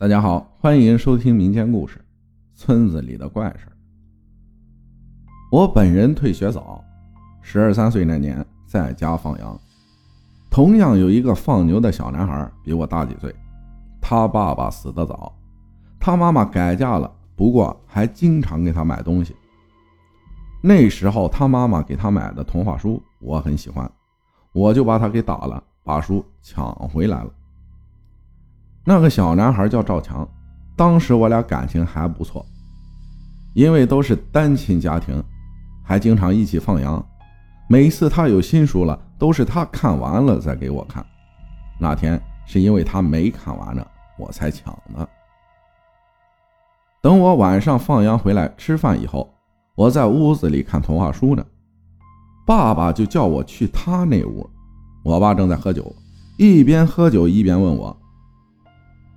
大家好，欢迎收听民间故事《村子里的怪事我本人退学早，十二三岁那年在家放羊，同样有一个放牛的小男孩，比我大几岁。他爸爸死得早，他妈妈改嫁了，不过还经常给他买东西。那时候他妈妈给他买的童话书，我很喜欢，我就把他给打了，把书抢回来了。那个小男孩叫赵强，当时我俩感情还不错，因为都是单亲家庭，还经常一起放羊。每次他有新书了，都是他看完了再给我看。那天是因为他没看完呢，我才抢的。等我晚上放羊回来吃饭以后，我在屋子里看童话书呢，爸爸就叫我去他那屋。我爸正在喝酒，一边喝酒一边问我。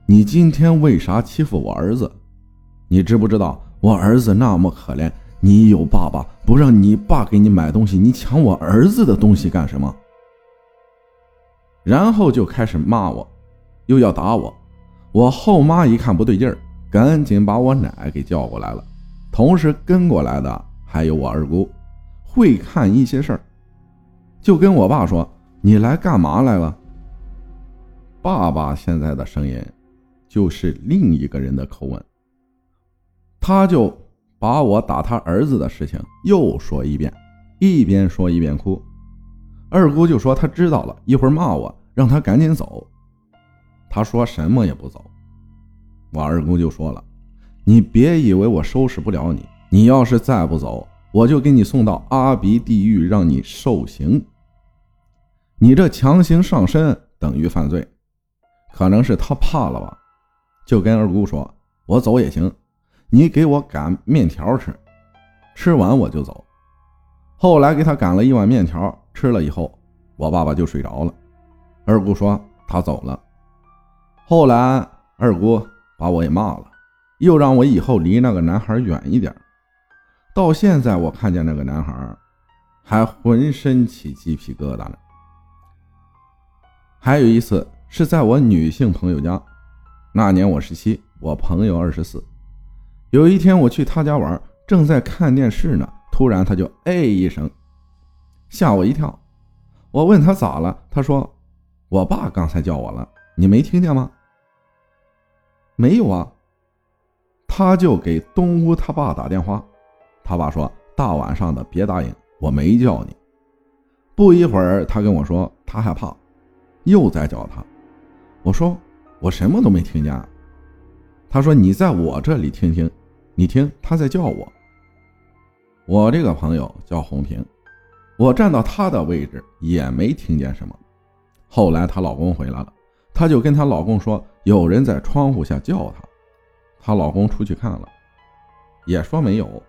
你今天为啥欺负我儿子？你知不知道我儿子那么可怜？你有爸爸，不让你爸给你买东西，你抢我儿子的东西干什么？然后就开始骂我，又要打我。我后妈一看不对劲儿，赶紧把我奶给叫过来了。同时跟过来的还有我二姑，会看一些事儿，就跟我爸说：“你来干嘛来了？”爸爸现在的声音。就是另一个人的口吻，他就把我打他儿子的事情又说一遍，一边说一边哭。二姑就说他知道了，一会儿骂我，让他赶紧走。他说什么也不走。我二姑就说了：“你别以为我收拾不了你，你要是再不走，我就给你送到阿鼻地狱，让你受刑。你这强行上身等于犯罪。”可能是他怕了吧。就跟二姑说：“我走也行，你给我擀面条吃，吃完我就走。”后来给他擀了一碗面条，吃了以后，我爸爸就睡着了。二姑说他走了。后来二姑把我也骂了，又让我以后离那个男孩远一点。到现在我看见那个男孩，还浑身起鸡皮疙瘩呢。还有一次是在我女性朋友家。那年我十七，我朋友二十四。有一天我去他家玩，正在看电视呢，突然他就哎一声，吓我一跳。我问他咋了，他说：“我爸刚才叫我了，你没听见吗？”没有啊。他就给东屋他爸打电话，他爸说：“大晚上的别答应，我没叫你。”不一会儿，他跟我说他害怕，又在叫他。我说。我什么都没听见。他说：“你在我这里听听，你听他在叫我。”我这个朋友叫红萍，我站到她的位置也没听见什么。后来她老公回来了，她就跟她老公说有人在窗户下叫她。她老公出去看了，也说没有。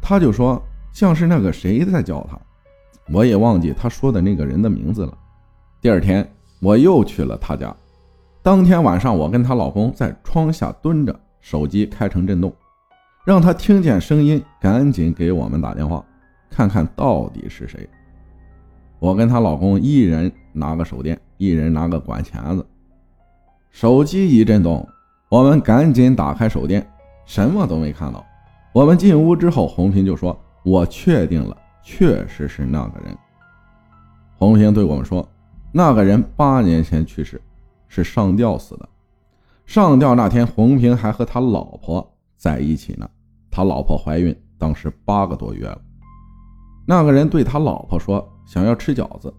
她就说像是那个谁在叫她，我也忘记她说的那个人的名字了。第二天我又去了她家。当天晚上，我跟她老公在窗下蹲着，手机开成震动，让她听见声音，赶紧给我们打电话，看看到底是谁。我跟她老公一人拿个手电，一人拿个管钳子。手机一震动，我们赶紧打开手电，什么都没看到。我们进屋之后，红萍就说：“我确定了，确实是那个人。”红平对我们说：“那个人八年前去世。”是上吊死的。上吊那天，洪平还和他老婆在一起呢。他老婆怀孕，当时八个多月了。那个人对他老婆说：“想要吃饺子。”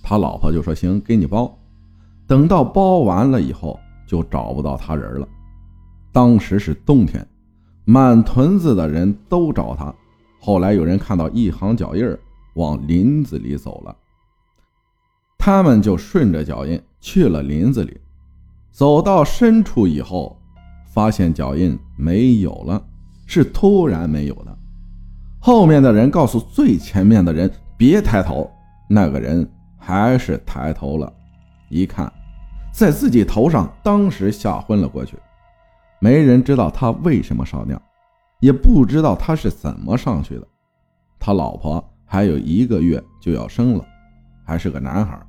他老婆就说：“行，给你包。”等到包完了以后，就找不到他人了。当时是冬天，满屯子的人都找他。后来有人看到一行脚印往林子里走了，他们就顺着脚印。去了林子里，走到深处以后，发现脚印没有了，是突然没有的。后面的人告诉最前面的人别抬头，那个人还是抬头了，一看，在自己头上，当时吓昏了过去。没人知道他为什么上吊，也不知道他是怎么上去的。他老婆还有一个月就要生了，还是个男孩。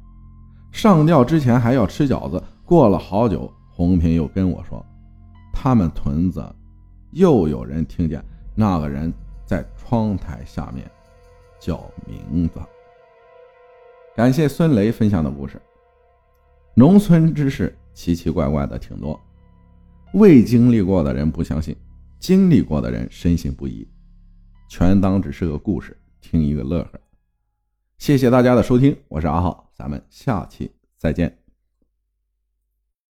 上吊之前还要吃饺子，过了好久，红萍又跟我说，他们屯子又有人听见那个人在窗台下面叫名字。感谢孙雷分享的故事。农村之事奇奇怪怪的挺多，未经历过的人不相信，经历过的人深信不疑，全当只是个故事，听一个乐呵。谢谢大家的收听，我是阿浩，咱们下期再见。